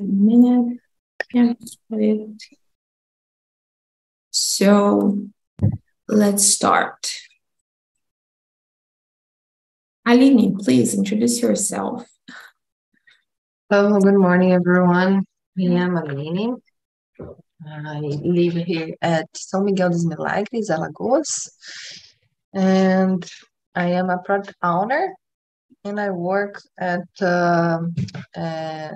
a minute. Yeah. So let's start. Aline, please introduce yourself. Hello, good morning, everyone. I am Aline. I live here at São Miguel dos Milagres, Alagoas, and I am a product owner, and I work at uh, uh,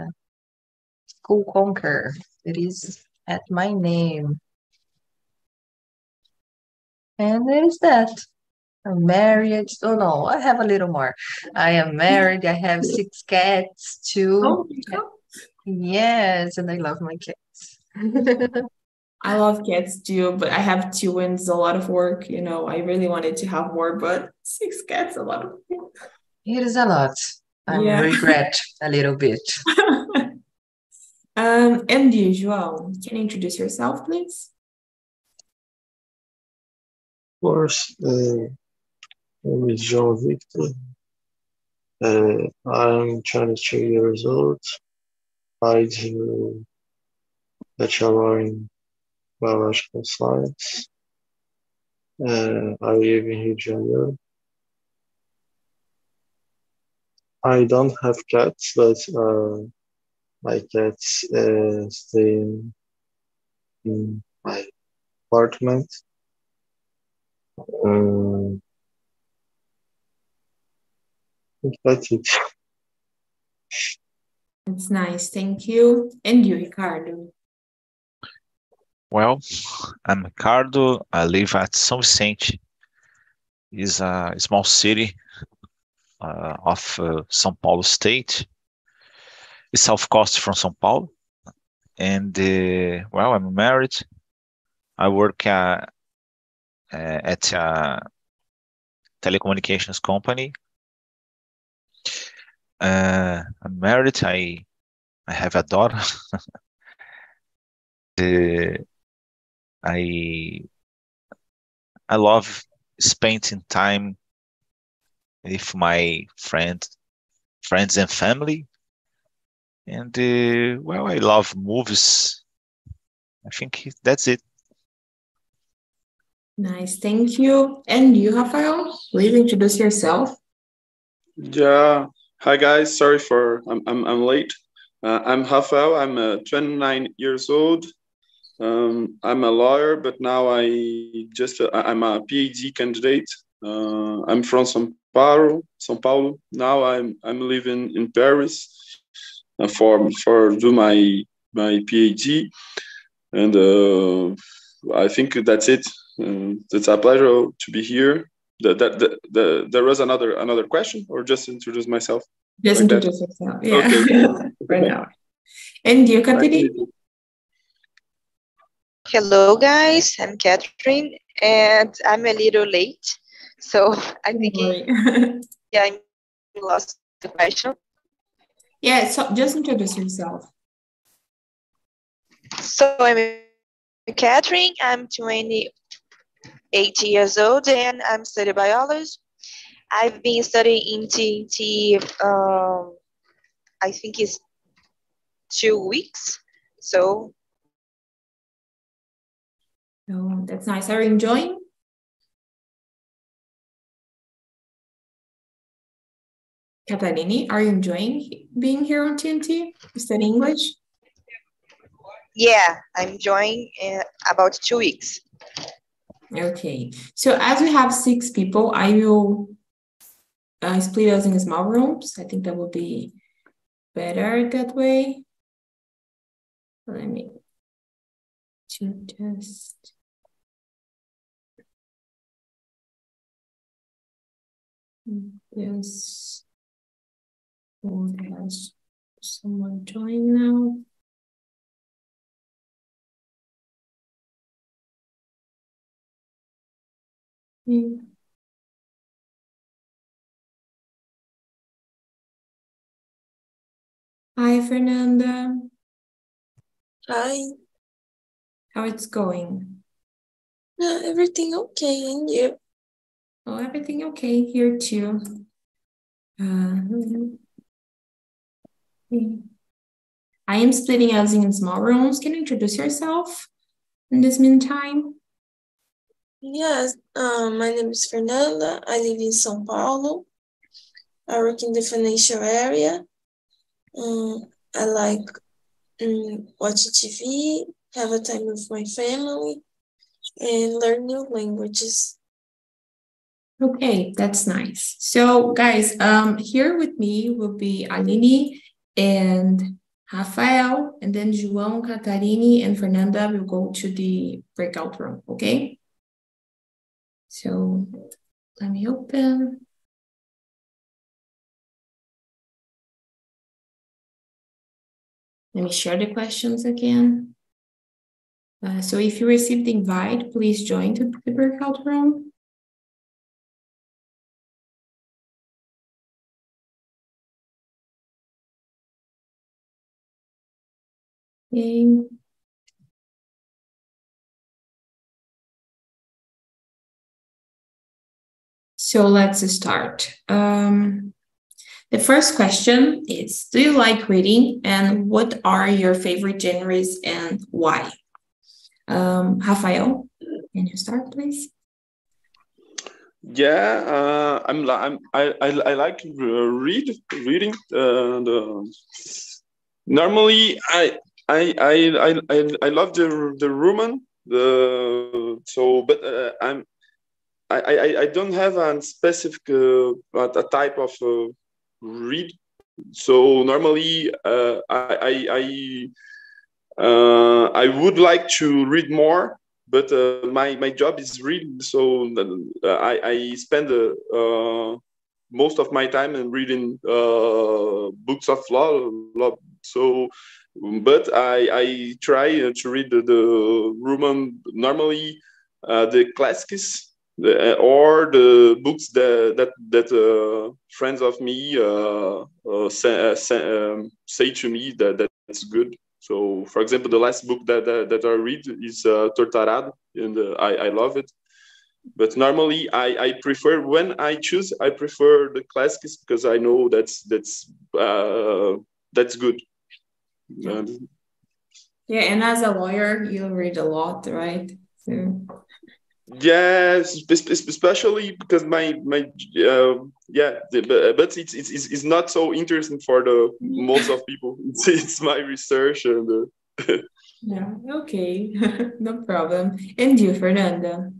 School Conquer. It is at my name. And it is that. I'm married. Oh no, I have a little more. I am married. I have six cats too. Oh, Yes, and I love my cats. I love cats too, but I have two and it's a lot of work. You know, I really wanted to have more, but six cats, a lot of work. It is a lot. I Yeah. regret a little bit. um, and João, can you introduce yourself, please? Of course, uh, name is João Victor. Uh, I'm 22 years old. I do bachelor in biological science. Uh, I live in Rio de Janeiro. I don't have cats, but uh, my cats uh, stay in, in my apartment. Um, I think that's it. It's nice, thank you. And you, Ricardo? Well, I'm Ricardo. I live at São Vicente. It's a small city uh, of uh, São Paulo state. South coast from São Paulo. And uh, well, I'm married. I work uh, uh, at a telecommunications company. Uh, I'm married. I I have a daughter. Uh, I I love spending time with my friend, friends and family. And uh, well, I love movies. I think that's it. Nice, thank you. And you, Rafael, please introduce yourself. Yeah. Hi guys. Sorry for I'm I'm, I'm late. Uh, I'm Rafael. I'm uh, 29 years old. Um, I'm a lawyer, but now I just uh, I'm a PhD candidate. Uh, I'm from São Paulo. São Paulo. Now I'm I'm living in Paris uh, for for do my my PhD, and uh, I think that's it. Uh, it's a pleasure to be here. That, the, the, the, there was another another question, or just introduce myself. Just Like that. introduce yourself. Yeah, Okay. for now. And you, Catherine? Hello, guys. I'm Catherine, and I'm a little late, so I'm thinking yeah, I lost the question. Yeah, so just introduce yourself. So I'm Catherine. I'm 28 years old, and I'm studying biology. I've been studying in TNT. Um, I think it's two weeks. So Oh, that's nice. Are you enjoying? Catalini, are you enjoying being here on TNT, studying English? yeah, I'm enjoying uh, about two weeks. Okay, so as we have six people, I will uh, split us in small rooms. I think that would be better that way. Let me to just. Yes. Oh, has someone join now? Hmm. Hi, Fernanda. Hi, How it's going? uh, everything okay? And you? Oh, everything okay here too. Uh, I am splitting housing in small rooms. Can you introduce yourself in this meantime? Yes, um, my name is Fernanda. I live in São Paulo. I work in the financial area. Um, I like um, watching TV, have a time with my family, and learn new languages. Okay, that's nice. So, guys, um, here with me will be Aline and Rafael, and then João, Catarini, and Fernanda will go to the breakout room, okay? So, let me open. Let me share the questions again. Uh, so if you received the invite, please join to the breakout room. So let's start. Um, the first question is Do you like reading and what are your favorite genres and why? Um, Rafael, can you start, please? Yeah, uh, I'm, I'm I, I, I like read reading. Uh, the normally I I I I I love the the Roman the so but uh, I'm I, I I don't have a specific uh, a type of uh, read. So normally, uh, I I I, uh, I would like to read more, but uh, my my job is reading. So uh, I I spend uh, most of my time in reading uh, books of law. law. So, but I I try to read the, the Roman normally the classics the, or the books that that, that uh, friends of me uh, uh, say, uh, um, say, to me that that's good. So, for example, the last book that that, that I read is uh, and uh, I I love it. But normally, I, I prefer when I choose, I prefer the classics because I know that's that's uh, that's good. Yeah. yeah, and as a lawyer, you read a lot, right? So Yes, especially because my my uh, yeah, but it's, it's it's not so interesting for the most of people. It's, it's my research and. Uh, yeah. Okay. no problem. And you, Fernanda,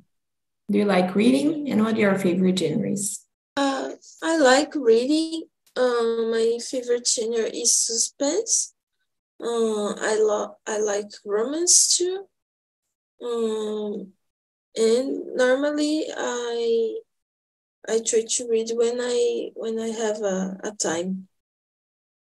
do you like reading? And what are your favorite genres? Uh, I like reading. Uh, my favorite genre is suspense. Uh, I love I like romance too. Um, and normally i i try to read when i when i have a, a time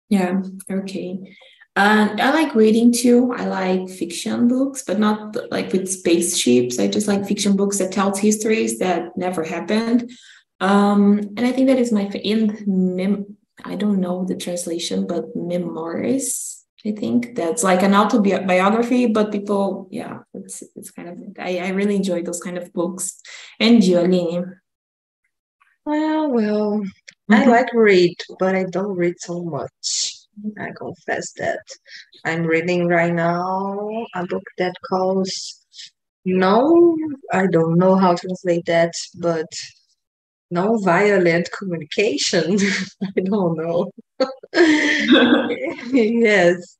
yeah okay and i like reading too i like fiction books but not like with spaceships i just like fiction books that tells histories that never happened um and i think that is my in mem i don't know the translation but memoirs I think that's like an autobiography, but people, yeah, it's it's kind of I, I really enjoy those kind of books. And Aline? Well, well, mm-hmm. I like read, but I don't read so much. I confess that. I'm reading right now a book that calls No, I don't know how to translate that, but no violent communication. I don't know. yes.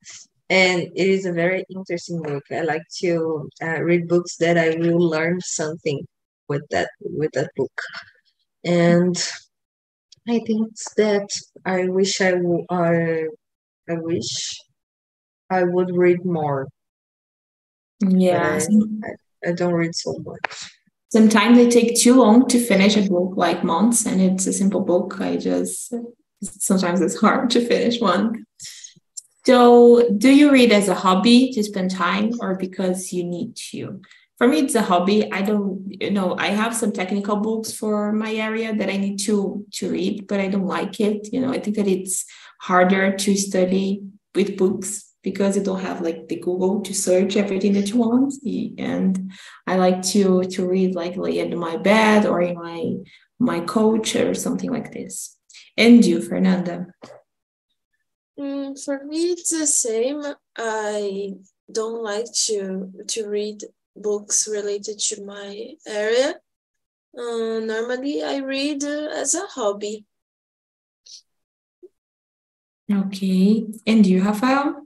And it is a very interesting book. I like to uh, read books that I will learn something with that with that book. And I think that I wish I, w- I, I wish I would read more. Yeah. I, I don't read so much sometimes they take too long to finish a book like months and it's a simple book i just sometimes it's hard to finish one so do you read as a hobby to spend time or because you need to for me it's a hobby i don't you know i have some technical books for my area that i need to to read but i don't like it you know i think that it's harder to study with books because you don't have like the Google to search everything that you want. And I like to to read like lay in my bed or in my my couch or something like this. And you, Fernanda? Mm, for me, it's the same. I don't like to to read books related to my area. Uh, normally, I read uh, as a hobby. Okay. And you, Rafael?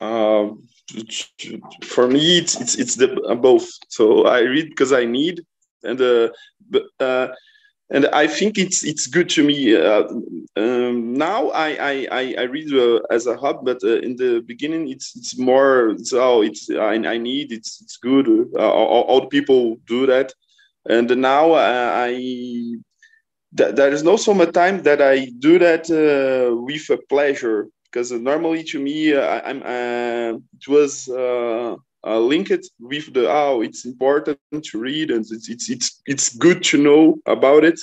Um, for me, it's it's it's the uh, both. So I read because I need, and uh, but, uh, and I think it's it's good to me. Uh, um, now I I I read uh, as a hobby, but uh, in the beginning it's it's more. It's, oh, it's I, I need. It's it's good. Uh, all, all people do that, and now uh, I. Th- there is no so much time that I do that uh, with a pleasure because normally to me I'm uh, it was uh, uh, linked with the oh it's important to read and it's it's it's, it's good to know about it.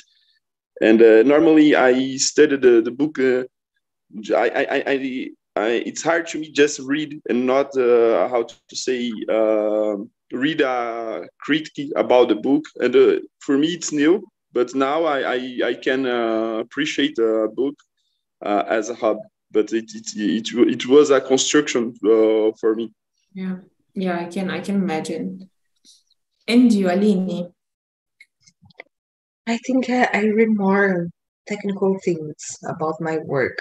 And uh, normally I study the the book uh, I, I, I, I, it's hard to me just read and not uh, how to say uh, read a critique about the book. And uh, for me it's new but now I I, I can appreciate a book as a hobby. But it it, it, it was a construction for me. Yeah, yeah, I can I can imagine. And you, Aline? I think I, I read more technical things about my work.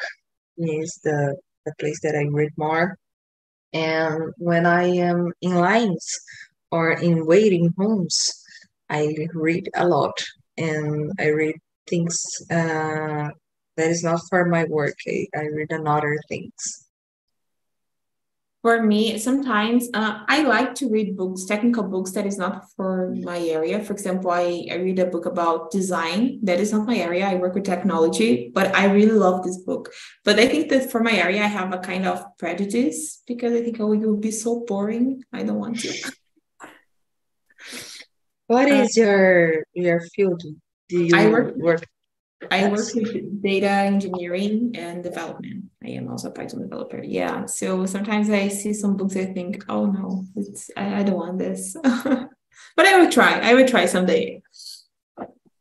Is the the place that I read more. And when I am in lines or in waiting rooms, I read a lot and I read things uh, that is not for my work. I, I read another things. For me, sometimes uh, I like to read books, technical books that is not for my area. For example, I, I read a book about design. That is not my area. I work with technology, but I really love this book. But I think that for my area, I have a kind of prejudice because I think, oh, it will be so boring. I don't want to. What Uh, is your your field? Do you I work work? I work with data engineering and development. I am also a Python developer. Yeah. So sometimes I see some books, I think, oh no, it's I, I don't want this. but I will try. I will try someday.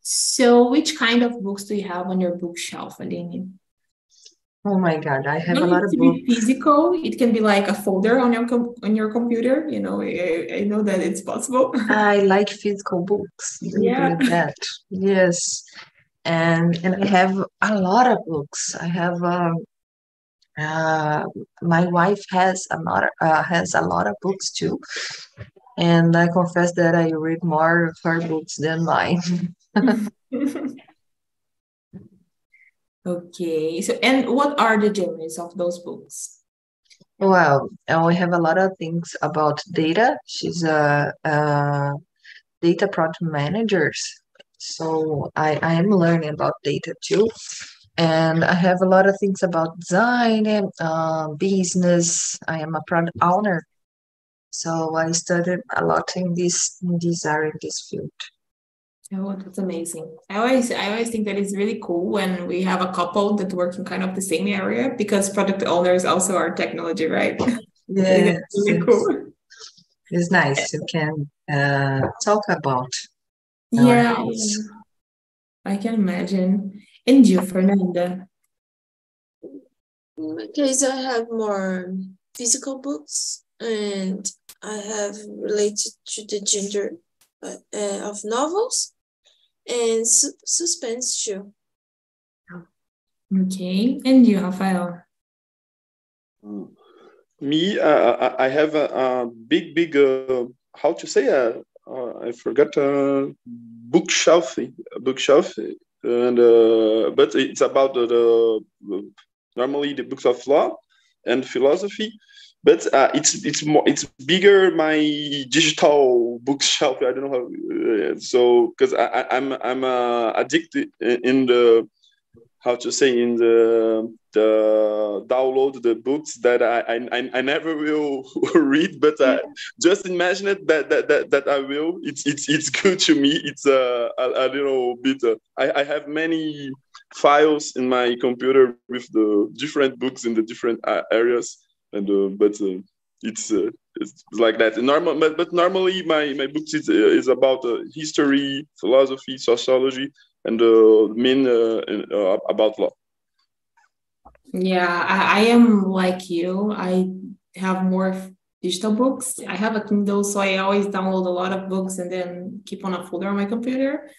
So which kind of books do you have on your bookshelf, Aline? Oh my God, I have a lot of books. physical. It can be like a folder on your com on your computer. You know, I, I know that it's possible. I like physical books. Yeah. it or. Yes. And and I have a lot of books. I have um uh my wife has a lot uh, has a lot of books too. And I confess that I read more of her books than mine. Okay. So, and what are the genres of those books? Well, we have a lot of things about data. She's a, a data product manager. So I, I am learning about data too. And I have a lot of things about design and uh, business. I am a product owner. So I studied a lot in this in this area, in this field. Oh, that's amazing. I always I always think that it's really cool when we have a couple that work in kind of the same area because product owners also are technology, right? I think Yes, it's really cool. it's nice. You can uh, talk about Yeah, house. I can imagine. And you, Fernanda? In my case, I have more physical books, and I have related to the gender uh, uh, of novels and su- suspense too. Okay. And you, Rafael? Me, uh, I I have a, a big, big, uh, how to say, uh, uh, I forgot, uh, bookshelf, bookshelf, and uh, but it's about the, the normally the books of law and philosophy, but uh, it's it's more it's bigger my digital bookshelf. I don't know how, uh, so because I'm I'm uh, addicted in the how to say in the the download the books that I I, I never will read, but uh, just imagine it that, that that that I will. It's it's it's good to me. It's uh, a, a little bit. Uh, I I have many files in my computer with the different books in the different uh, areas, and uh, but uh, it's. Uh, it's like that. Normal, but, but normally my my books is, is about uh, history, philosophy, sociology, and the uh, main uh, uh, about law. Yeah, I, I am like you. I have more digital books. I have a Kindle, so I always download a lot of books and then keep on a folder on my computer.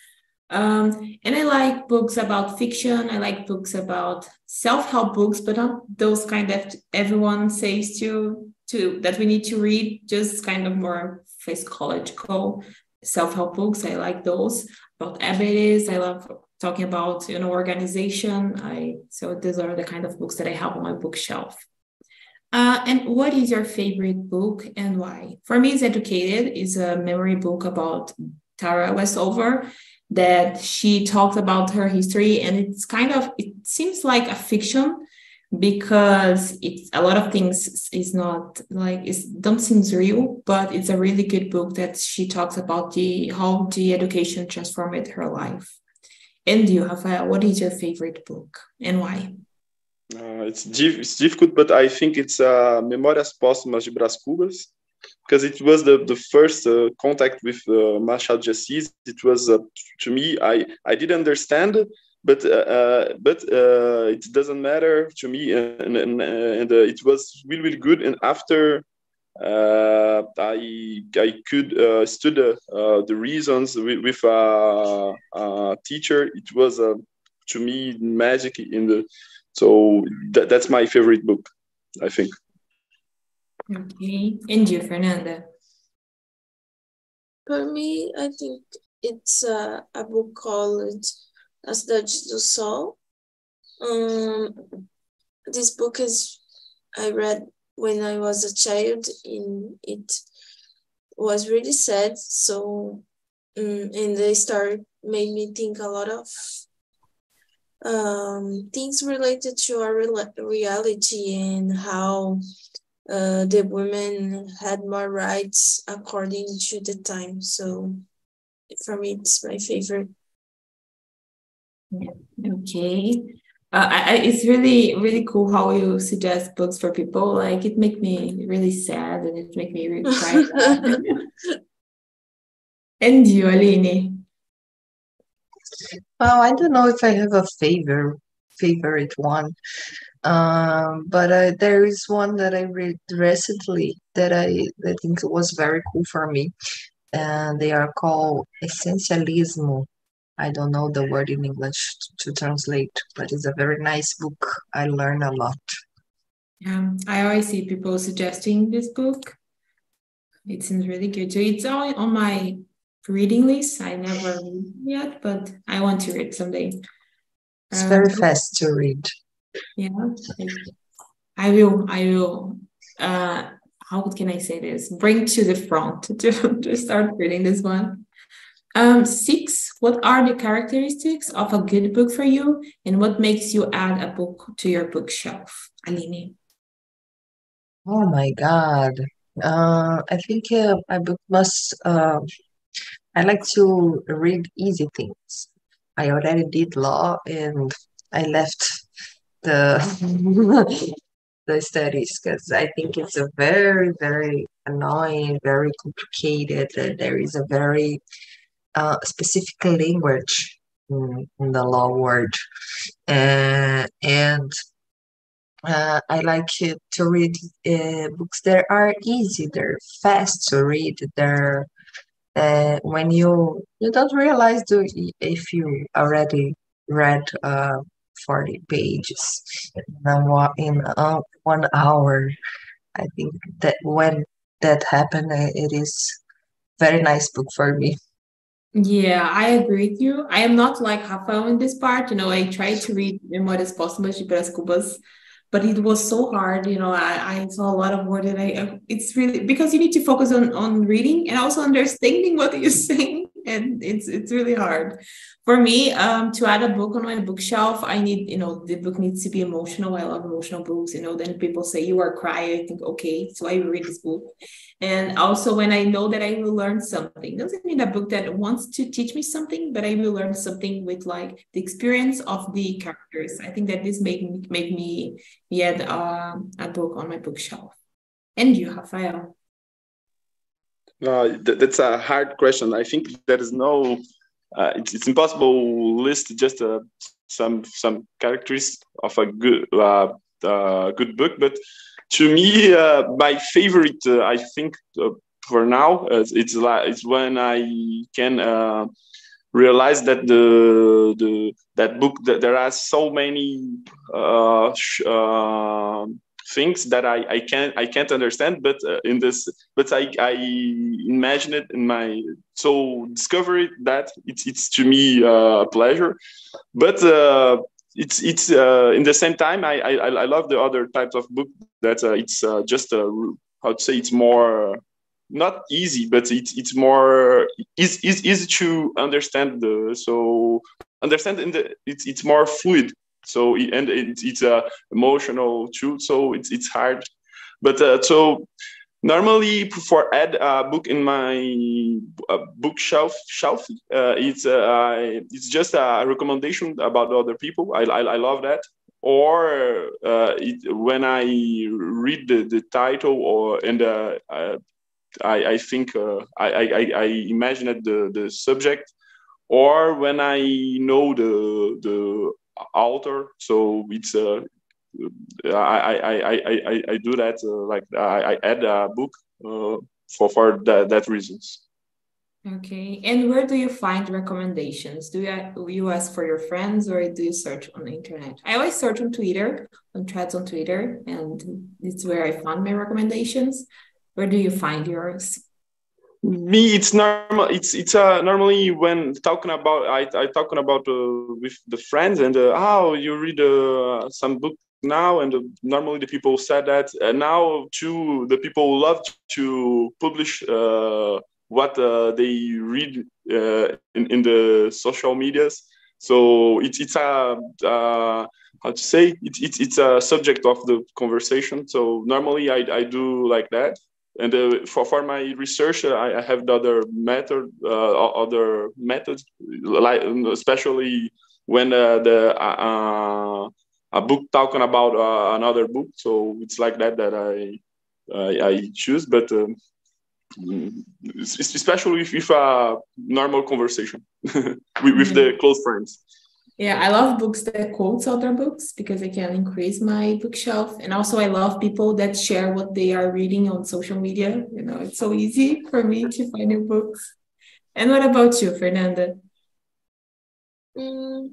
Um, and I like books about fiction. I like books about self-help books, but not those kind that everyone says to to that we need to read. Just kind of more psychological self-help books. I like those about habits. I love talking about you know organization. I so these are the kind of books that I have on my bookshelf. Uh, and what is your favorite book and why? For me, it's Educated. is a memory book about Tara Westover that she talked about her history and it's kind of it seems like a fiction because it's a lot of things is not like it don't seem real but it's a really good book that she talks about the how the education transformed her life and you Rafael, what is your favorite book and why uh, it's, it's difficult but i think it's uh, memórias póstumas de Brás Cubas because it was the, the first uh, contact with uh, Machado de Assis. It was uh, to me I I didn't understand, but uh, uh, but uh, it doesn't matter to me, and and, and it was really really good. And after I I could uh, study the reasons with, with a, a, teacher. It was to me magic in the so that, that's my favorite book, I think. Okay. And you, Fernanda? For me, I think it's uh, a book called A Cidade do Sol. Um, this book is I read when I was a child, and it was really sad. So, um, and the story made me think a lot of um, things related to our reality and how uh, the women had more rights according to the time. So for me, it's my favorite. Okay. Uh, I, it's really really cool how you suggest books for people. Like it make me really sad and it make me really cry. and you, Aline? Well, I don't know if I have a favorite favorite one. Um, but uh, there is one that I read recently that I, I think was very cool for me. And they are called Essencialismo. I don't know the word in English to, translate, but it's a very nice book. I learn a lot. Yeah, I always see people suggesting this book. It seems really good. So it's all on my reading list. I never read yet, but I want to read someday. It's um, very fast to read. Yeah, I will. I will. Uh, how can I say this? Bring to the front to, to start reading this one. Um, six. What are the characteristics of a good book for you, and what makes you add a book to your bookshelf, Aline? Oh my God. Uh, I think uh, a book must. Uh, I like to read easy things. I already did law, and I left the the studies because I think it's a very very annoying, very complicated. There is a very uh, specific language in, in, the law world, uh, and uh, I like to read uh, books that are easy. They're fast to read. They're uh, when you you don't realize do, if you already read uh, 40 pages in, one hour. I think that when that happened, it is very nice book for me. Yeah, I agree with you. I am not like Rafael in this part. You know, I try to read Memórias Póstumas de Brás Cubas, but it was so hard. You know, I, I saw a lot of words that I, uh, it's really, because you need to focus on, on reading and also understanding what you're saying. And it's, it's really hard. For me um, to add a book on my bookshelf i need you know the book needs to be emotional. I love emotional books you know then people say you are crying i think okay so i read this book. And also when i know that i will learn something doesn't mean a book that wants to teach me something but i will learn something with like the experience of the characters. I think that this made me made me yet uh, a book on my bookshelf. And you rafael that's a hard question i think there is no uh, it's, it's impossible list just uh, some some characters of a good uh, uh, good book. But to me, uh, my favorite, I think, for now, it's like it's when I can realize that the the that book that there are so many uh, things that I, I can't I can't understand but uh, in this but I, I imagine it in my so discovery that it's it's to me uh, a pleasure but uh, it's it's uh, in the same time I, I I love the other types of book that it's just a how to say it's more not easy, but it's it's more is is easy to understand the so understand in the it's it's more fluid. So and it's it's a emotional too. So it's it's hard, but uh, so normally for add a book in my uh, bookshelf shelf uh, it's uh, it's just a recommendation about other people. I, I, I love that. Or uh, it, when i read the, the title or and uh, uh, I, I think uh, I, I, I imagine the, the subject, or when I know the the author. So it's uh, I, I, I, I, I do that uh, like I, add a book uh, for for that, that reasons. Okay, and where do you find recommendations? Do you you ask for your friends or do you search on the internet? I always search on Twitter, on threads on Twitter, and it's where I found my recommendations. Where do you find yours? Me, it's normal. It's it's uh, normally when talking about I I talking about uh, with the friends and uh, oh you read uh, some book now and uh, normally the people said that and now too the people love to publish uh, what uh, they read uh, in, in the social medias so it's it's a uh, how to say it's it's it's a subject of the conversation so normally i i do like that and uh, for, for my research uh, I, I, have the other method uh, other methods like especially when uh, the uh, a book talking about uh, another book. So it's like that that i i, I choose but um, especially if, if a normal conversation with, with the close friends yeah, I love books that quotes other books because I can increase my bookshelf. And also I love people that share what they are reading on social media. You know, it's so easy for me to find new books. And what about you, Fernanda? Mm,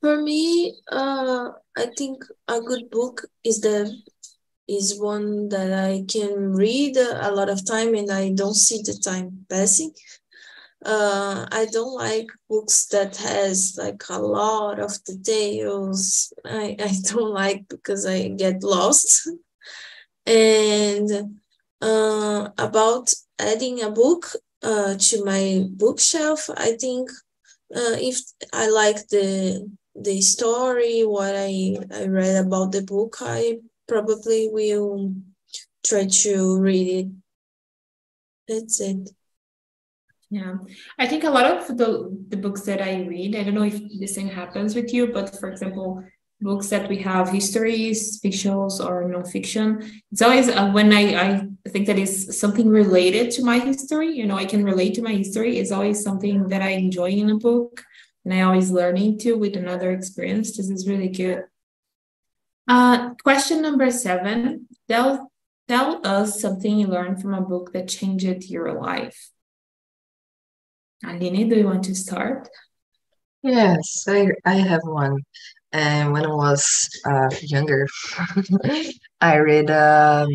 for me, uh, I think a good book is the is one that I can read a lot of time and I don't see the time passing uh, I don't like books that has like a lot of details. I, I don't like because I get lost. and uh, about adding a book uh, to my bookshelf, I think uh, if I like the the story, what I, I read about the book, I probably will try to read it. That's it. Yeah, I think a lot of the, the books that I read, I don't know if the same happens with you, but for example, books that we have histories, fictions, or nonfiction, it's always uh, when I, I think that is something related to my history, you know, I can relate to my history, it's always something that I enjoy in a book and I always learn into with another experience. This is really good. Uh, question number seven, tell, tell us something you learned from a book that changed your life. Aline, do you want to start? Yes, I, I have one. And when I was uh, younger, I read um,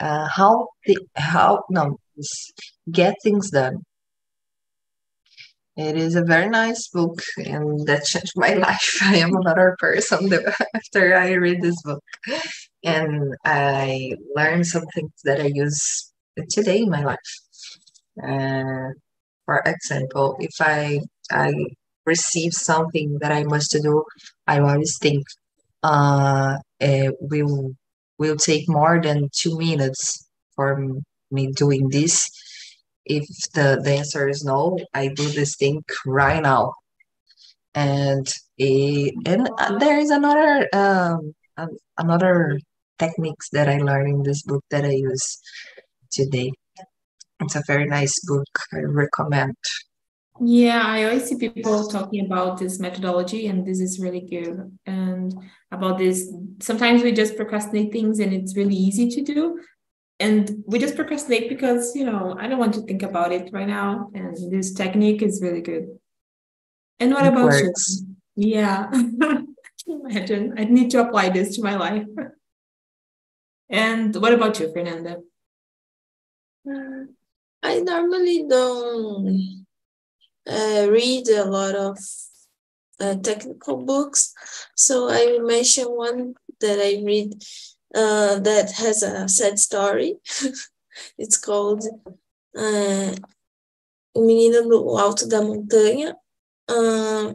uh, how the how no get things done. It is a very nice book, and that changed my life. I am another person after I read this book, and I learned some things that I use today in my life. Uh, for example, if I I receive something that I must do, I always think uh, it will will take more than two minutes for me doing this. If the, the answer is no, I do this thing right now. And it, and there is another um, another techniques that I learned in this book that I use today. It's a very nice book. I recommend. Yeah, I always see people talking about this methodology, and this is really good. And about this, sometimes we just procrastinate things, and it's really easy to do. And we just procrastinate because, you know, I don't want to think about it right now. And this technique is really good. And what It about you? Yeah, imagine I need to apply this to my life. And what about you, Fernanda? Uh, I normally don't uh, read a lot of uh, technical books, so I will mention one that I read uh, that has a sad story. it's called uh, O Menino no Alto da Montanha. Uh,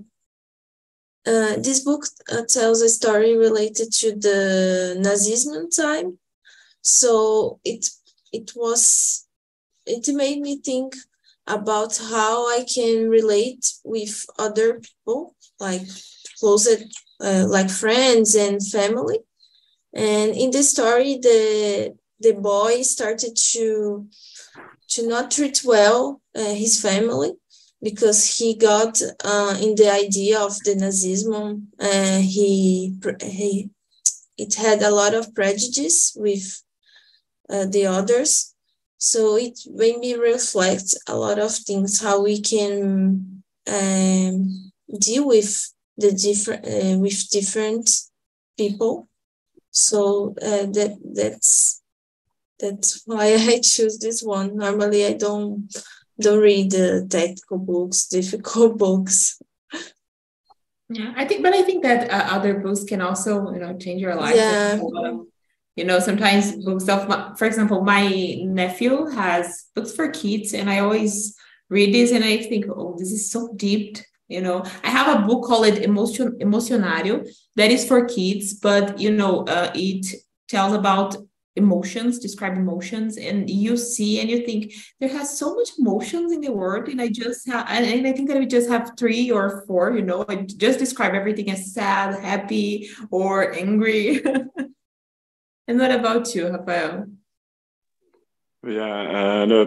uh, this book uh, tells a story related to the Nazism time. So it it was it made me think about how I can relate with other people, like closer, uh, like friends and family. And in the story, the the boy started to to not treat well uh, his family because he got uh, in the idea of the Nazism. Uh, he he it had a lot of prejudice with uh, the others. So it made me reflect a lot of things, how we can um, deal with the different uh, with different people. So uh, that that's that's why I choose this one. Normally, I don't don't read the technical books, difficult books. Yeah, I think, but I think that uh, other books can also, you know, change your life. Yeah. You know, sometimes books of, for example, my nephew has books for kids, and I always read this and I think, oh, this is so deep. You know, I have a book called Emotion Emocionário that is for kids, but you know, uh, it tells about emotions, describe emotions, and you see and you think there has so much emotions in the world, and I just have, and I think that we just have three or four. You know, I just describe everything as sad, happy, or angry. and what about you, Rafael? Yeah, uh,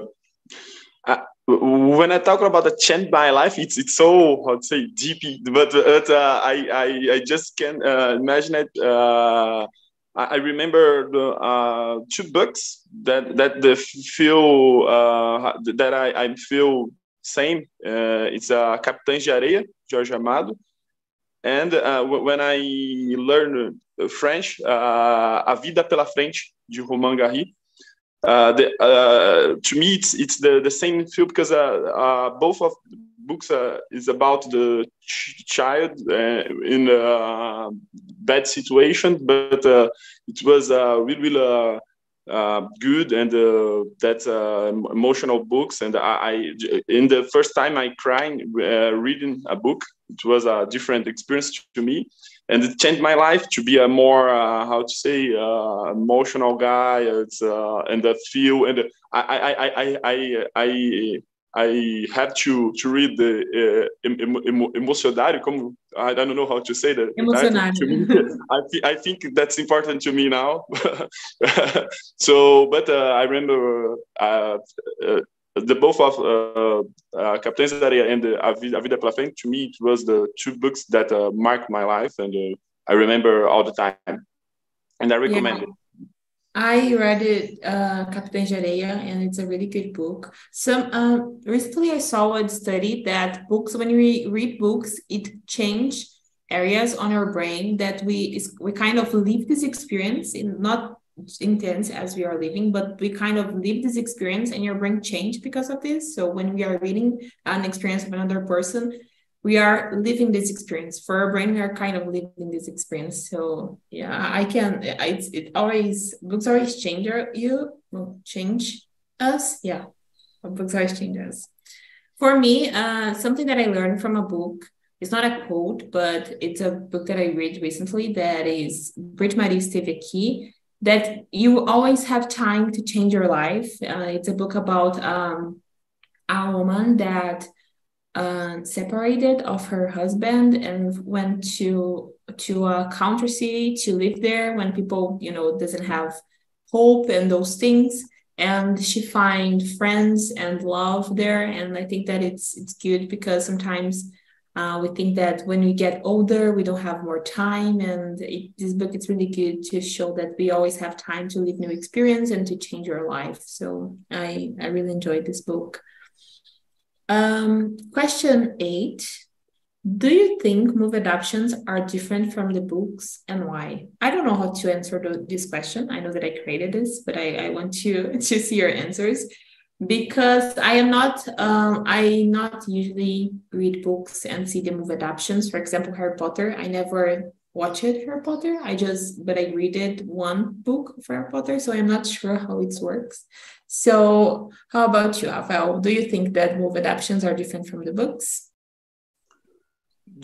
I, when I talk about the change my life, it's it's so to say deep, but uh, I, I I just can uh, imagine it. Uh, I remember the uh, two books that that the feel uh, that I, I feel same. Uh, it's uh, Capitães de Areia, Jorge Amado, and uh, when I learned French, uh, A Vida pela Frente, de Romain Gary. Uh, uh, to me, it's it's the, the same feel because uh, uh, both of the books uh, is about the ch- child uh, in a bad situation, but uh, it was uh, really, really uh, uh, good and uh, that uh, emotional books. And I, I, in the first time I uh, reading a book, it was a different experience to me, and it changed my life to be a more uh, how to say uh, emotional guy. It's uh, and the feel and I, I, I, I, I, I I had to to read the uh, em, em, emocionário. Como I don't know how to say that. Emocionário. Me, I, th- I think that's important to me now. so, but uh, I remember uh, uh, the both of uh, uh, Captain's and uh, A Vida, pela. To me, it was the two books that uh, marked my life, and uh, I remember all the time, and I recommend Yeah. it. I read it, uh, Capitães de Areia, and it's a really good book. Some um, recently I saw a study that books, when we read books, it change areas on our brain that we is we kind of live this experience in not intense as we are living, but we kind of live this experience, and your brain change because of this. So when we are reading an experience of another person, we are living this experience. For our brain we are kind of living this experience. So yeah i can it's it always books always change you change us. Yeah books always change us. For me uh something that i learned from a book it's not a quote but it's a book that i read recently that is Britt-Marie aqui that you always have time to change your life. Uh, it's a book about um a woman that uh, separated of her husband and went to to a country city to live there when people you know doesn't have hope and those things. And she find friends and love there. And i think that it's it's good because sometimes uh, we think that when we get older we don't have more time and it, this book is really good to show that we always have time to live new experience and to change our life so i i really enjoyed this book um, question eight do you think movie adaptations are different from the books and why? I don't know how to answer the, this question. I know that I created this, but I, I want to, to see your answers because I am not um, I not usually read books and see the movie adaptations. For example, Harry Potter. I never watched Harry Potter. I just but I read it one book for Harry Potter, so I'm not sure how it works. So how about you, Rafael? Do you think that movie adaptations are different from the books?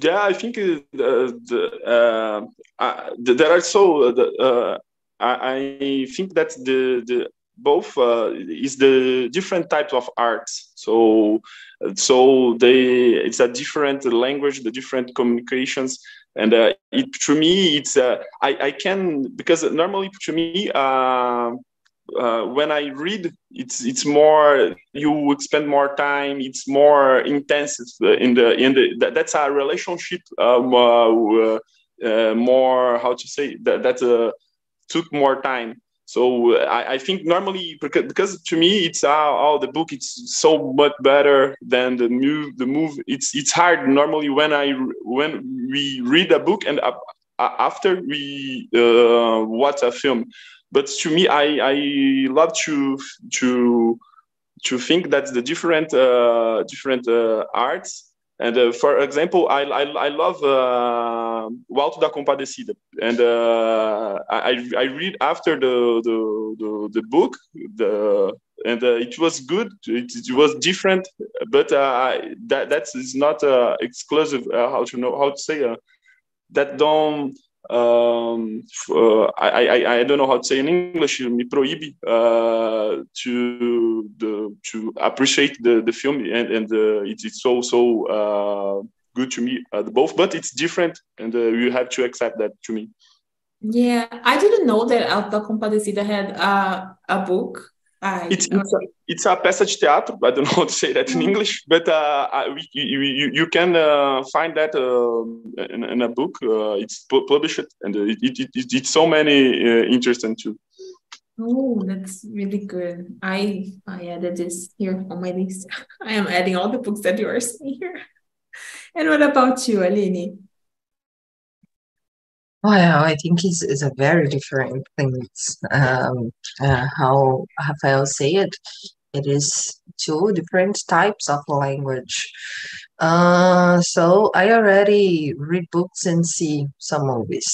yeah, I think uh, the, uh, uh, there are so uh, I, I, think that the the both uh, is the different types of arts. So so they it's a different language, the different communications, and uh, it to me it's I I can because normally to me uh, when I read, it's it's more you spend more time. It's more intense in the in the that, that's a relationship um, uh, uh, more how to say that that uh, took more time. So I, I think normally because, because to me it's uh, oh the book it's so much better than the move the move. It's it's hard normally when I when we read a book and uh, after we watch a film. But to me i i love to to to think that the different uh, different uh, arts and uh, for example i i, I love uh, Auto da Compadecida and uh, i i read after the the the, the book the and uh, it was good. It, it, was different but uh, that that is not uh, exclusive uh, how to know how to say that don't um, uh, I, I, I don't know how to say in English, me proíbe uh, to the to appreciate the, the film and and uh, it's it's so so uh, good to me uh, both, but it's different and uh, you have to accept that to me. Yeah, I didn't know that Auto da Compadecida had a a book it's, it's, a, it's a peça de teatro. I don't know how to say that in. English, but uh, you, you, you can uh, find that uh, in, in, a book. Uh, it's published, and it, it, it, it's so many uh, interesting too. Oh, that's really good. I I added this here on my list. I am adding all the books that you are seeing here. And what about you, Aline? Well, I think it's, it's a very different things. Um, uh, how Rafael say it, it is two different types of language. Uh, so I already read books and see some movies,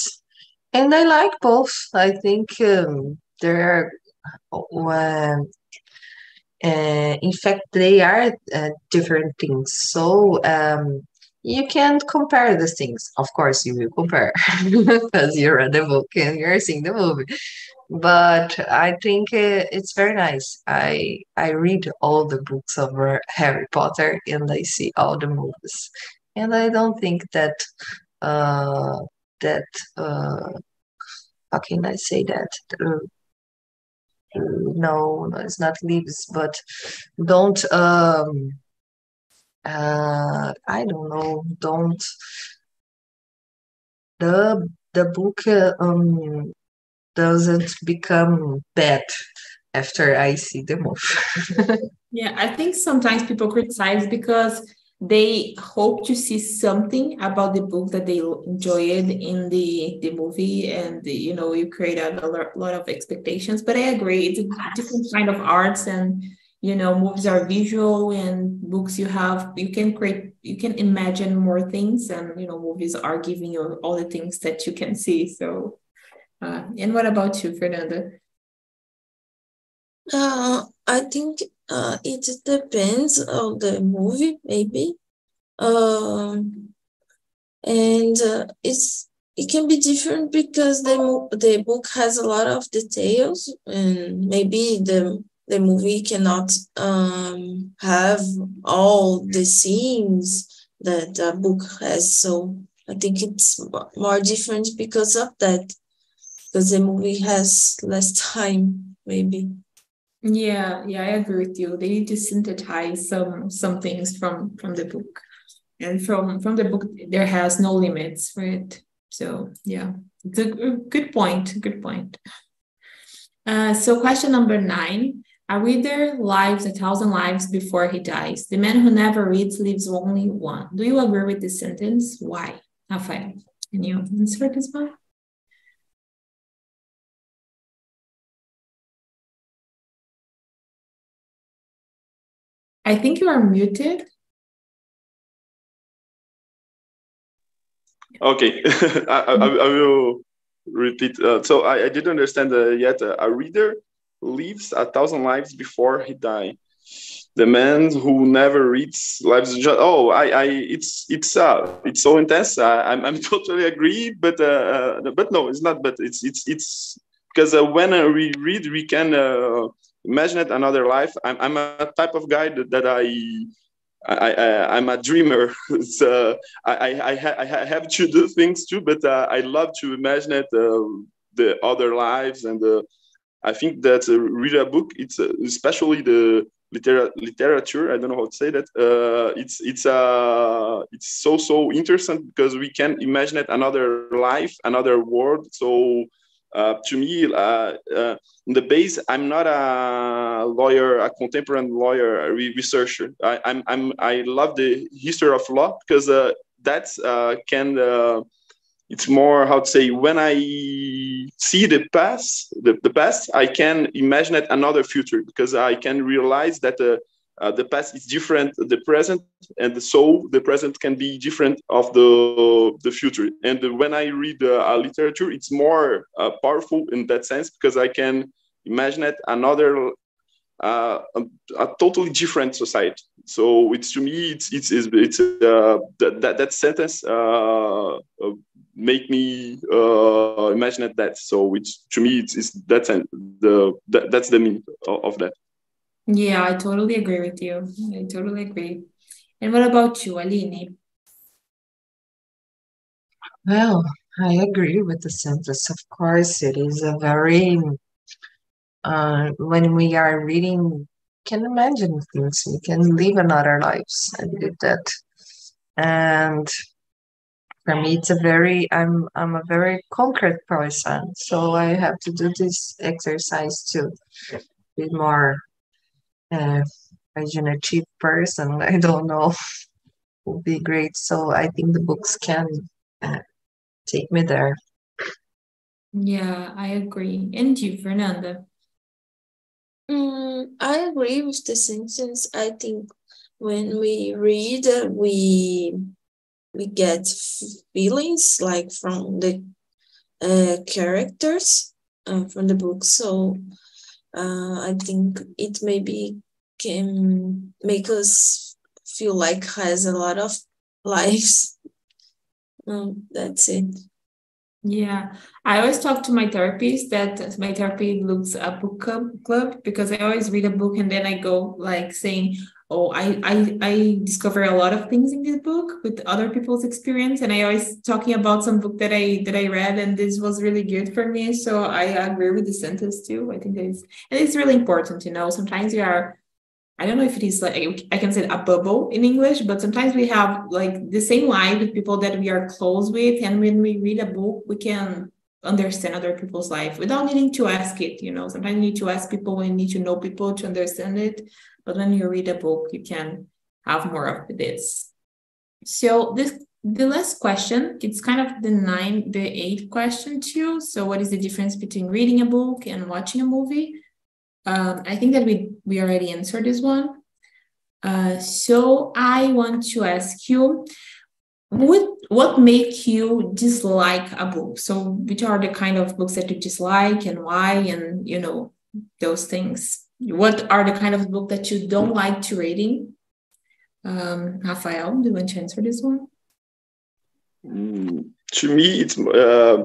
and I like both. I think um, there are. Uh, in fact, they are uh, different things. So um, you can't compare the things. Of course, you will compare because you read the book and you're seeing the movie. But I think uh, it's very nice. I I read all the books of Harry Potter and I see all the movies, and I don't think that uh, that uh, how can I say that. Uh, no, no, it's not leaves, but don't um, uh, I don't know, don't the the book uh, um doesn't become bad after I see the movie. yeah, I think sometimes people criticize because they hope to see something about the book that they enjoyed in the the movie and the, you know you create a, lot of expectations but i agree it's a different kind of arts and you know movies are visual and books you have you can create you can imagine more things and you know movies are giving you all the things that you can see. So uh, and what about you fernanda? Uh, i think uh, it depends on the movie maybe. Um, and uh, it's it can be different because the the book has a lot of details and maybe the the movie cannot um, have all the scenes that a book has. So I think it's more different because of that, because the movie has less time, maybe. Yeah, yeah, I agree with you. They need to synthesize some some things from from the book, and from from the book there has no limits it. So yeah, it's a good point. Good point. Uh, so question number nine: A reader lives a thousand lives before he dies. The man who never reads lives only one. Do you agree with this sentence? Why, Rafael? Can you answer this one? I think you are muted. Okay, I, I, I, will repeat. Uh, so I, I didn't understand uh, yet. Uh, a reader lives a thousand lives before he die. The man who never reads lives. Oh, I, I, it's, it's, uh, it's so intense. I, I'm, I'm totally agree, but, uh, uh, but no, it's not. But it's, it's, it's because uh, when uh, we read, we can uh, imagine it another life. I'm, I'm a type of guy that, that I, I, I, am a dreamer. so I, I, I, ha I, have to do things too, but uh, I love to imagine it, uh, the other lives. And uh, I think that uh, read a book, it's uh, especially the liter literature. I don't know how to say that. Uh, it's it's uh, it's so so interesting because we can imagine it another life, another world. So uh, to me, uh, uh, in the base, I'm not a lawyer, a contemporary lawyer, a researcher. I, I'm, I'm, I love the history of law because uh, that uh, can, uh, it's more how to say, when I see the past, the, the past, I can imagine it another future because I can realize that uh, the past is different the present and so the present can be different of the the future. And when i read uh, literature it's more uh, powerful in that sense because i can imagine it another uh, a, a, totally different society. So it's to me it's it's it's, it's uh, that, that that sentence uh, make me uh, imagine that so it's to me it's, it's that's the that, that's the meaning of, of that yeah, I totally agree with you. I totally agree. And what about you, Aline? Well, I agree with the sentence. Of course, it is a very, uh, when we are reading, can imagine things. We can live another lives and do that. And for me, it's a very, I'm, I'm a very concrete person. So I have to do this exercise to be more uh, achieved person, I don't know, would be great. So I think the books can uh, take me there. Yeah, I agree. And you, Fernanda? Mm, I agree with the sentence. I think when we read, uh, we we get feelings like from the uh, characters uh, from the book. So uh, I think it maybe can make us feel like has a lot of lives. Um, that's it. Yeah, I always talk to my therapist that my therapy looks a book club because I always read a book and then I go like saying, oh I, I i discover a lot of things in this book with other people's experience and i always talking about some book that i that i read and this was really good for me so i agree with the sentence too. I think it's and it's really important you know sometimes we are i don't know if it is like i can say a bubble in english but sometimes we have like the same life with people that we are close with and when we read a book we can understand other people's life without needing to ask it you know. Sometimes you need to ask people and you need to know people to understand it but when you read a book, you can have more of this. So this the last question, it's kind of the nine, the eight question too. So what is the difference between reading a book and watching a movie? Um, I think that we we already answered this one. Uh, so I want to ask you, what what make you dislike a book? So which are the kind of books that you dislike and why, and you know those things what are the kind of book that you don't like to reading? Um, Rafael, do you want to answer this one? Mm, to me, it's uh,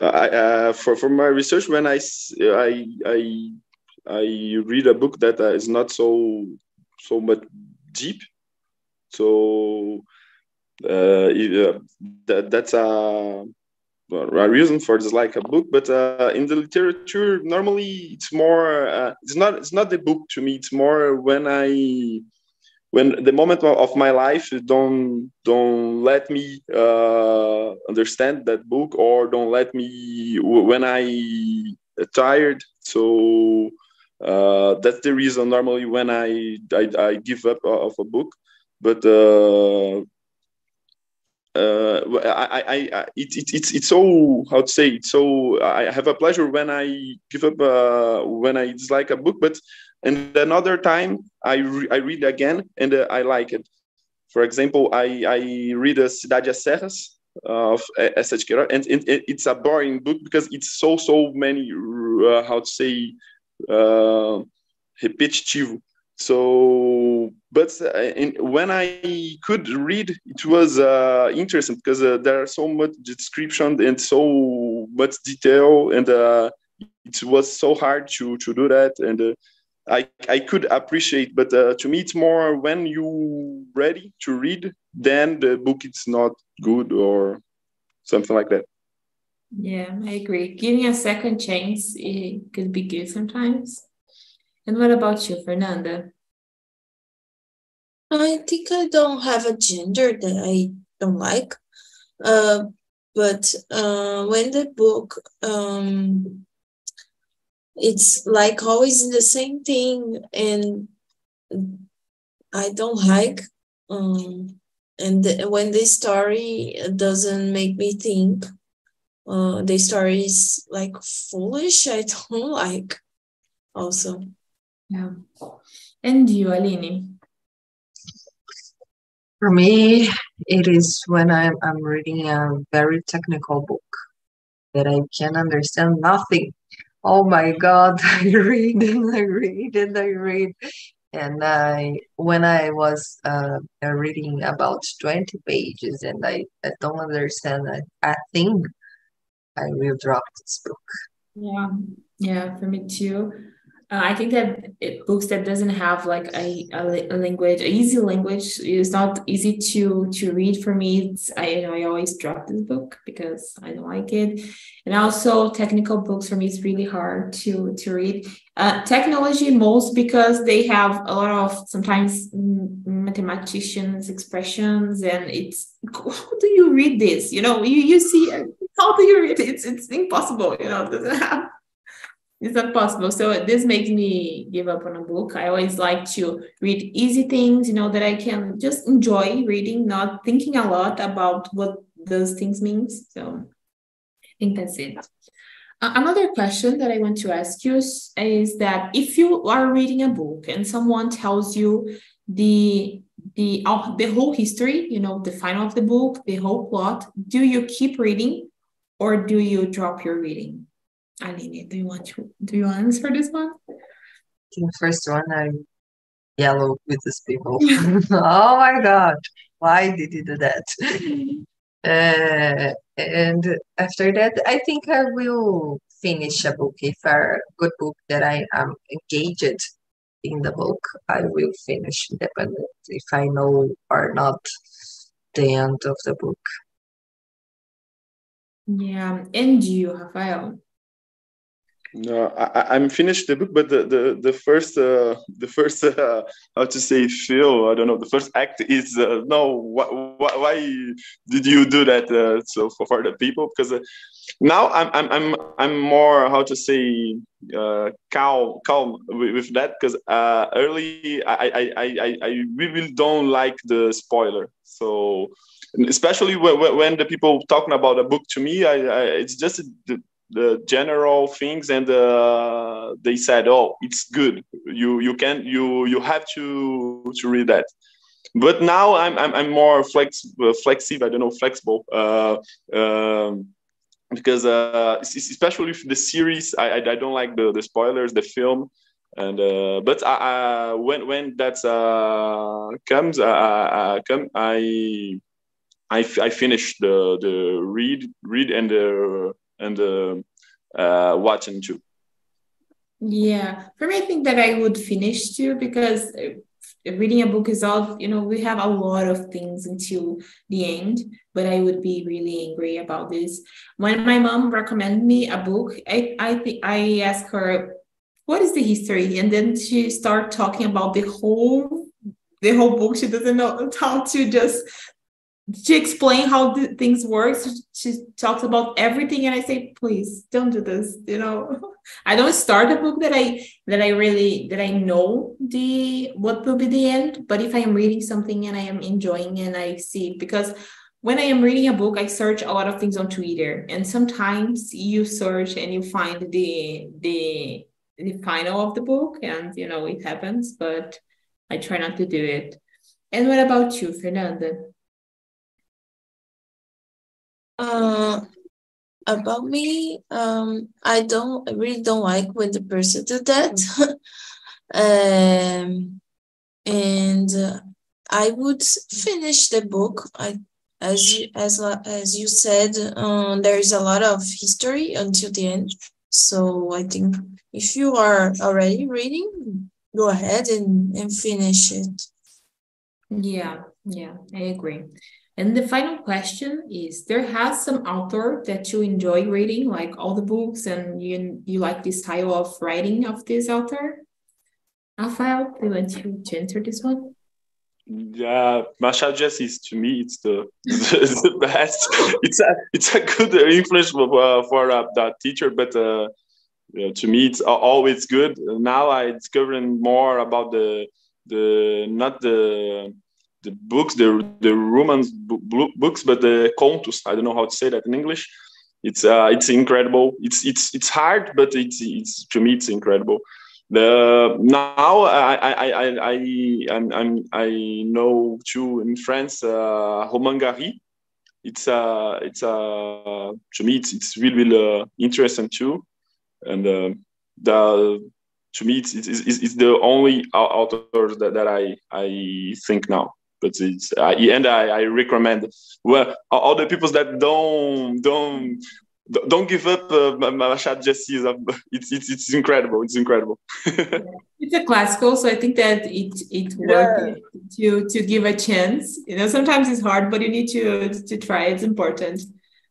I, uh, for for my research when I I I, I read a book that uh, is not so so much deep, so uh, uh, that that's a a reason for dislike a book but uh, in the literature normally it's more uh, it's not it's not the book to me. It's more when i when the moment of my life don't don't let me uh, understand that book or don't let me when i tired. So uh, that's the reason normally when i i, I give up of a book. But uh, uh, I, I, I, it, it, it's, it's so, how to say, it's so, I have a pleasure when I give up, uh, when I dislike a book, but and another time I, re I read again and uh, I like it. For example, I, I read a Cidade das Serras of Eça de Queiroz, and it, it, it's a boring book because it's so, so many, uh, how to say, uh, repetitivo. So, but uh, in, when I could read, it was uh, interesting because uh, there are so much description and so much detail, and uh, it was so hard to to do that. And uh, I I could appreciate, but uh, to me, it's more when you ready to read, then the book is not good or something like that. Yeah, I agree. Giving a second chance it could be good sometimes. And what about you, Fernanda? I think I don't have a gender that I don't like. Uh, but uh, when the book, um, it's like always the same thing, and I don't like. Um, and the, when the story doesn't make me think, uh, the story is like foolish. I don't like. Also. Yeah. And you, Aline? For me, it is when I'm, I'm reading a very technical book that I can understand nothing. Oh my God, I read and I read and I read. And I, when I was uh, reading about 20 pages and I, I don't understand a, a thing, I will drop this book. Yeah, yeah, for me too. Uh, I think that it, books that doesn't have like a, a, language, a easy language, is not easy to to read for me. It's, I you know I always drop this book because I don't like it, and also technical books for me is really hard to to read. Uh, technology most because they have a lot of sometimes mathematicians expressions, and it's how do you read this? You know, you you see how do you read it? It's it's impossible. You know, it doesn't have it's not possible. So this makes me give up on a book. I always like to read easy things, you know, that I can just enjoy reading, not thinking a lot about what those things means. So I think that's it. Uh, another question that I want to ask you is, is that if you are reading a book and someone tells you the the uh, the whole history, you know, the final of the book, the whole plot, do you keep reading or do you drop your reading? Aline, do you want to do you answer this one? The first one, I yellow with these people. oh my god, why did you do that? Uh, and after that, I think I will finish a book. If a good book that I am engaged in the book, I will finish independent if I know or not the end of the book. Yeah, and you, Rafael? No, I, I'm finished the book, but the the, the first uh, the first uh, how to say feel I don't know the first act is uh, no wh- wh- why did you do that uh, so for, for the people? Because uh, now I'm I'm I'm I'm more how to say uh, calm calm with, with that because uh, early I, I I I really don't like the spoiler. So especially when, when the people talking about a book to me I, I it's just the, the general things and uh, they said oh it's good. You you can you you have to to read that. But now i'm i'm, I'm more flex flexible i don't know flexible uh, um, because uh, especially with the series I, I, I don't like the the spoilers the film. And uh, but I, when when that uh, comes uh, come I I, I finish the the read read and and uh, uh, watching too. Yeah, for me, I think that I would finish too because reading a book is all you know we have a lot of things until the end but i would be really angry about this. When my mom recommended me a book i i think i asked her what is the history? And then she start talking about the whole the whole book. She doesn't know how to just she explained how things work. She, she talks about everything and i say please don't do this you know? I don't start a book that i that i really that i know the what will be the end but if i am reading something and i am enjoying and i see because when i am reading a book i search a lot of things on twitter and sometimes you search and you find the the the final of the book and you know it happens but i try not to do it. And what about you fernanda Uh, about me, um, I don't, I really don't like when the person do that. um, and uh, I would finish the book. I, as you, as as you said, um, there is a lot of history until the end. So I think if you are already reading, go ahead and, and finish it. Yeah, yeah, I agree. And the final question is there has some author that you enjoy reading, like all the books, and you you like the style of writing of this author? Rafael, do you want to, answer this one? Yeah, Machado de Assis to me it's the, the, the best. It's a it's a good influence for uh, for uh, that teacher, but uh, to me it's always good. Now I discovering more about the the not the the books, the the Romance books, but the contos. I don't know how to say that in English. It's uh, it's incredible. It's it's it's hard, but it's it's to me it's incredible. The now I I I I I'm, I'm I know too in France uh, Romain Gary. It's uh it's uh to me it's it's really really uh, interesting too, and uh, the to me it's, it's, it's, the only author that, that I I think now but it's uh, and I, I recommend well all the people that don't don't don't give up uh, Machado de Assis. It's, it's it's incredible. It's incredible. it's a classical, so I think that it it worth yeah. to to give a chance. You know, sometimes it's hard, but you need to to try. It's important.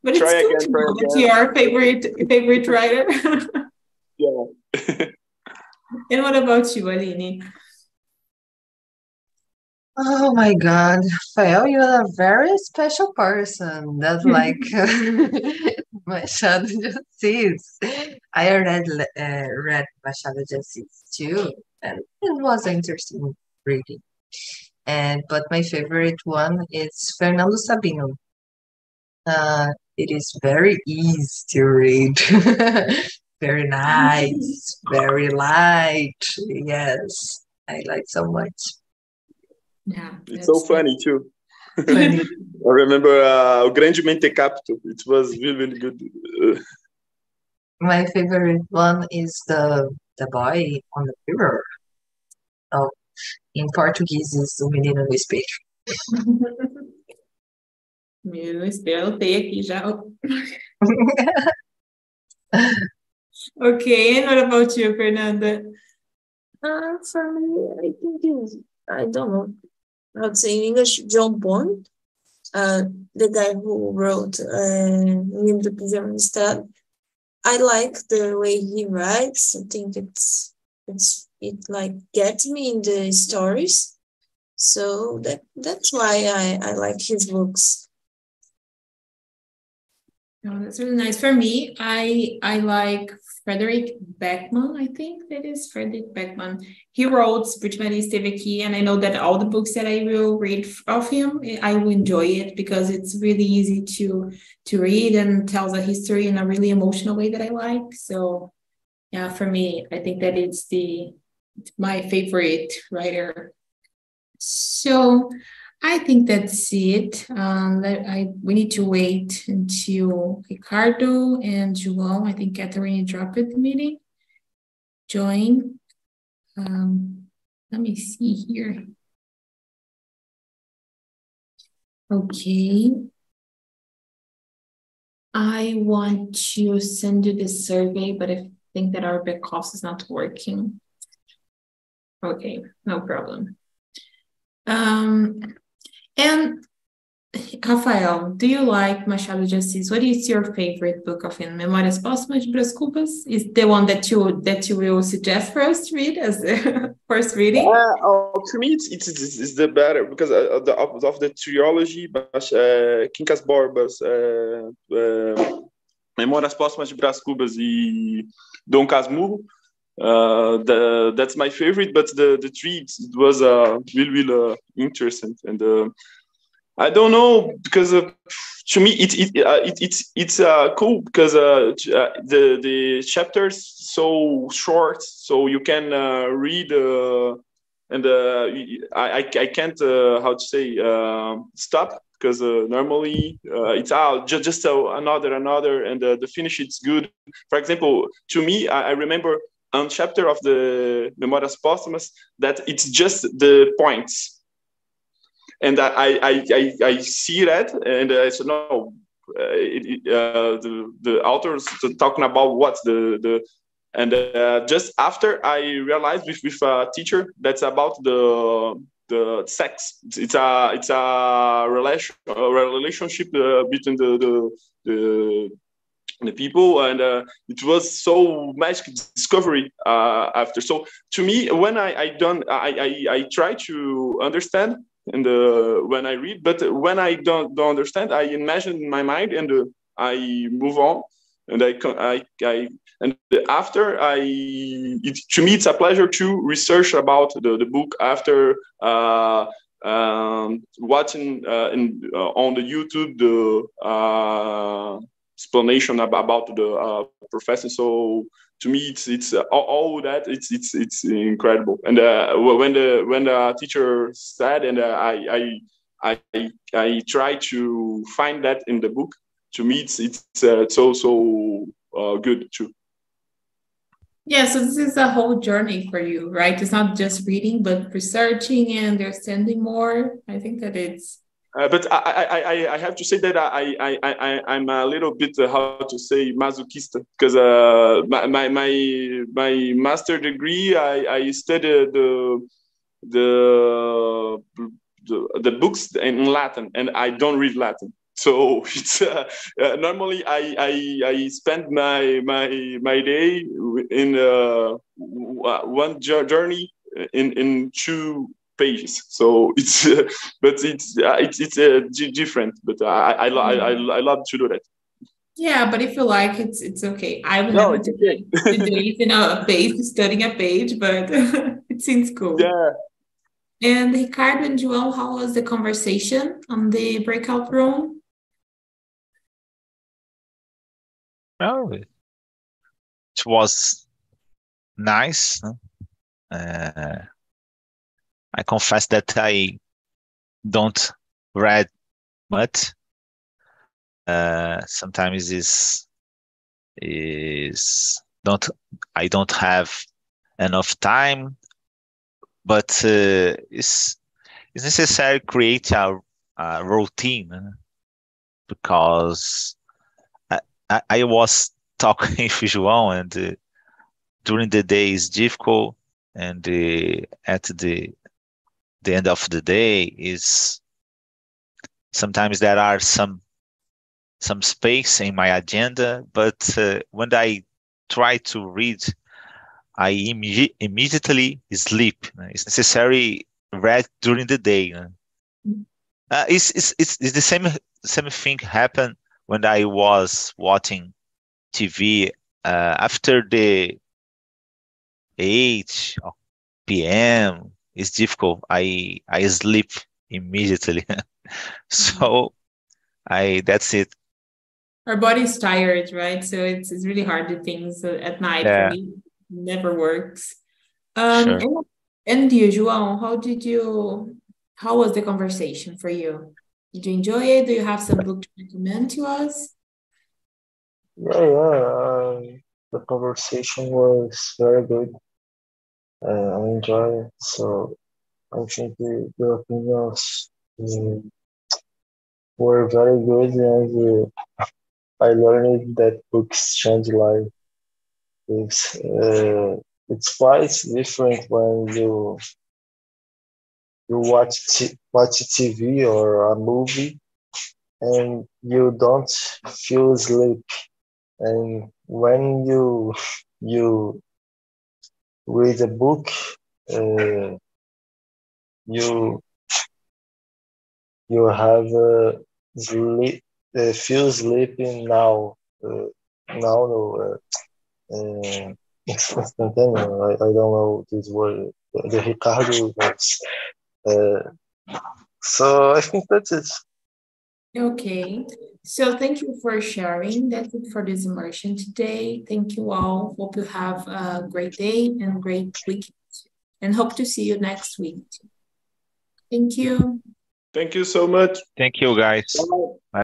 But try it's good again, to know that you are favorite favorite writer. yeah. and what about you, Aline? Oh my God, Fael, you're a very special person. That's like Machado de Assis. I already uh, read Machado de Assis too, and it was interesting reading. And but my favorite one is Fernando Sabino. Uh, it is very easy to read, very nice, very light. Yes, I like so much. Yeah, it's so funny too. Funny. I remember uh, O Grande Mentecapto. It was really, really good. My favorite one is the the boy on the mirror. Oh, in Portuguese is O Menino no Espelho. Menino no Espelho, anotei aqui já. okay, and what about you, Fernanda? Uh, for me, I think it's, I don't know. I would say in English, John Boyne, uh, the guy who wrote uh, Livro do Pijama I like the way he writes. I think it's it's it like gets me in the stories. So that that's why I, I like his books. Oh, that's really nice. For me, I I like Fredrik Backman, I think that is Fredrik Backman. He wrote Britt-Marie Esteve Aqui, and I know that all the books that I will read of him, I will enjoy it because it's really easy to to read and tells a history in a really emotional way that I like. So yeah, for me, I think that it's the my favorite writer. So I think that's it. Um, I, we need to wait until Ricardo and João, I think Catherine dropped the meeting, join. Um, let me see here. Okay. I want to send you the survey, but I think that our back office is not working. Okay, no problem. Um, and Rafael, do you like Machado de Assis? What is your favorite book of him? Memórias Póstumas de Brás Cubas is the one that you that you will suggest for us to read as the first reading. Uh, oh, to me, it's, it's, it's, the better because uh, of the of, of the trilogy, but uh, Quincas Borbas, uh, uh, Memórias Póstumas de Brás Cubas e Dom Casmurro. Uh, the, that's my favorite, but the the it was uh, really really uh, interesting and. I don't know because to me it, it, it it's it's uh, cool because uh, the the chapters so short so you can uh, read and I, I can't how to say stop because normally it's out just just another another and the finish it's good. For example, to me I, I remember on chapter of the Memórias Póstumas that it's just the points and I, I, I, I see that, and I said, no, uh, it, uh, the, the authors talking about what the, the and uh, just after I realized with, with a teacher that's about the the sex. It's a it's a relation a relationship uh, between the the, the the people and uh, it was so much discovery uh, after so to me when i i done i i, I try to understand and when I read. But when I don't don't understand, I imagine in my mind and uh, I move on. And I, I, I and after I, it, to me, it's a pleasure to research about the, the book after uh, um, watching uh, in, uh, on the YouTube the uh, explanation about the uh, professor. So to me, it's it's uh, all, that it's it's it's incredible. And uh, when the when the teacher said, and uh, I I I I try to find that in the book. To me, it's it's uh, so so uh, good too. Yeah, so this is a whole journey for you, right? It's not just reading, but researching and understanding more. I think that it's uh, but I, I, I, have to say that I, I, I, I'm a little bit, uh, how to say, masochista, because uh, my, my, my, master degree, I, I studied the, the, the, the books in Latin, and I don't read Latin. So it's uh, uh, normally I, I I spend my my my day in one journey in in two pages. So it's, uh, but it's uh, it's it's uh, different. But I I, I I I love to do that. Yeah, but if you like, it's it's okay. I would no, never do okay. days in a page studying a page, but it seems cool. Yeah. And Ricardo and João, how was the conversation on the breakout room? Well, it was nice. Uh, I confess that I don't read much. Uh, sometimes is is don't I don't have enough time, but uh, it's it's necessary create a, a routine because I, I, I was talking with João and uh, during the day is difficult and uh, at the the end of the day is sometimes there are some some space in my agenda but uh, when i try to read i imme- immediately sleep. It's necessary read during the day. Uh, it's, it's, it's, it's the same same thing happened when i was watching tv uh, after the 8 p.m it's difficult. I I sleep immediately. so I that's it. Our body's tired, right? So it's it's really hard to things at night. Yeah. never works. Um, sure. and, and you, João, how did you? How was the conversation for you? Did you enjoy it? Do you have some book to recommend to us? Yeah, yeah. Uh, the conversation was very good uh, I enjoy. So I think the, the opinions um, were very good, and uh, I learned that books change life. It's, uh, it's quite different when you you watch t- watch TV or a movie, and you don't feel sleep. And when you you read a book, uh, you you have uh, sleep, uh, feel sleeping now. Uh, now, uh, uh, instantâneo. I, I don't know this word. The Ricardo words. Uh, so I think that's it. Okay. So thank you for sharing. That's it for this immersion today. Thank you all. Hope you have a great day and great week. And hope to see you next week. Thank you. Thank you so much. Thank you, guys. Bye.